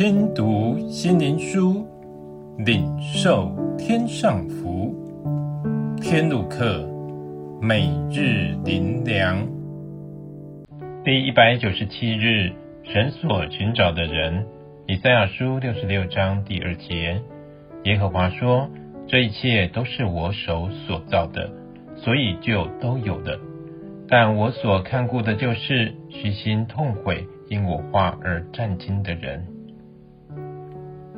听读心灵书，领受天上福。天路客，每日灵粮。第一百九十七日，神所寻找的人。以赛亚书六十六章第二节，耶和华说：“这一切都是我手所造的，所以就都有的。但我所看顾的，就是虚心痛悔，因我话而战兢的人。”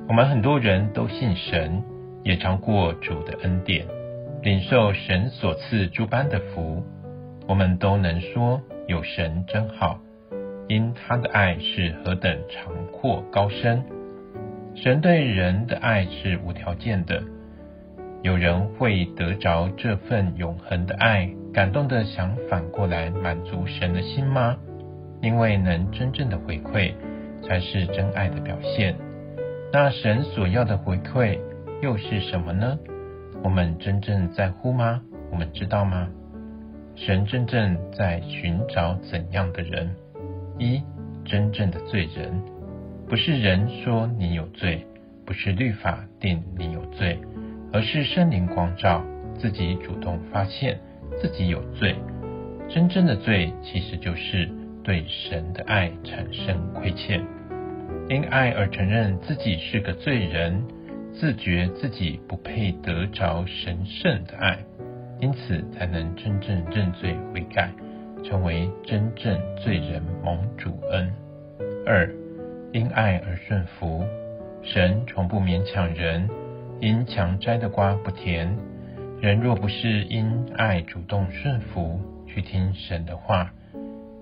我们很多人都信神，也尝过主的恩典，领受神所赐诸般的福。我们都能说：“有神真好。”因他的爱是何等长阔高深，神对人的爱是无条件的。有人会得着这份永恒的爱，感动的想反过来满足神的心吗？因为能真正的回馈，才是真爱的表现。那神所要的回馈又是什么呢？我们真正在乎吗？我们知道吗？神真正在寻找怎样的人？一真正的罪人，不是人说你有罪，不是律法定你有罪，而是圣灵光照，自己主动发现自己有罪。真正的罪，其实就是对神的爱产生亏欠，因爱而承认自己是个罪人，自觉自己不配得着神圣的爱，因此才能真正认罪悔改。成为真正罪人蒙主恩。二，因爱而顺服，神从不勉强人，因强摘的瓜不甜。人若不是因爱主动顺服，去听神的话，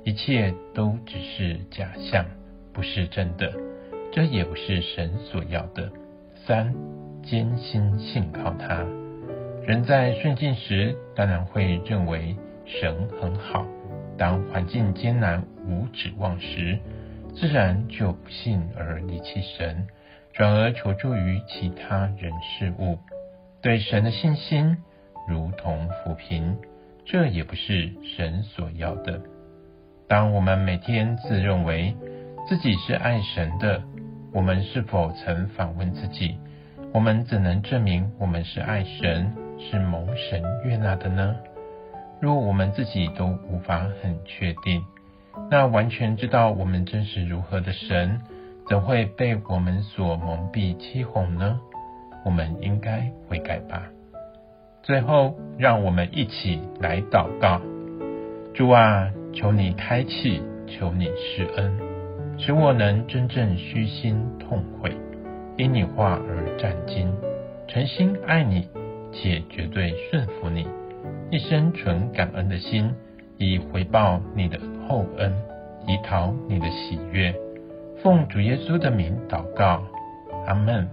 一切都只是假象，不是真的。这也不是神所要的。三，坚心信靠他。人在顺境时，当然会认为神很好。当环境艰难无指望时，自然就不信而离弃神，转而求助于其他人事物，对神的信心如同浮萍，这也不是神所要的。当我们每天自认为自己是爱神的，我们是否曾反问自己：我们怎能证明我们是爱神、是蒙神悦纳的呢？若我们自己都无法很确定，那完全知道我们真实如何的神，怎会被我们所蒙蔽欺哄呢？我们应该悔改吧。最后，让我们一起来祷告：主啊，求你开启，求你施恩，使我能真正虚心痛悔，因你话而战兢，诚心爱你，且绝对顺服你。一生存感恩的心，以回报你的厚恩，以讨你的喜悦。奉主耶稣的名祷告，阿门。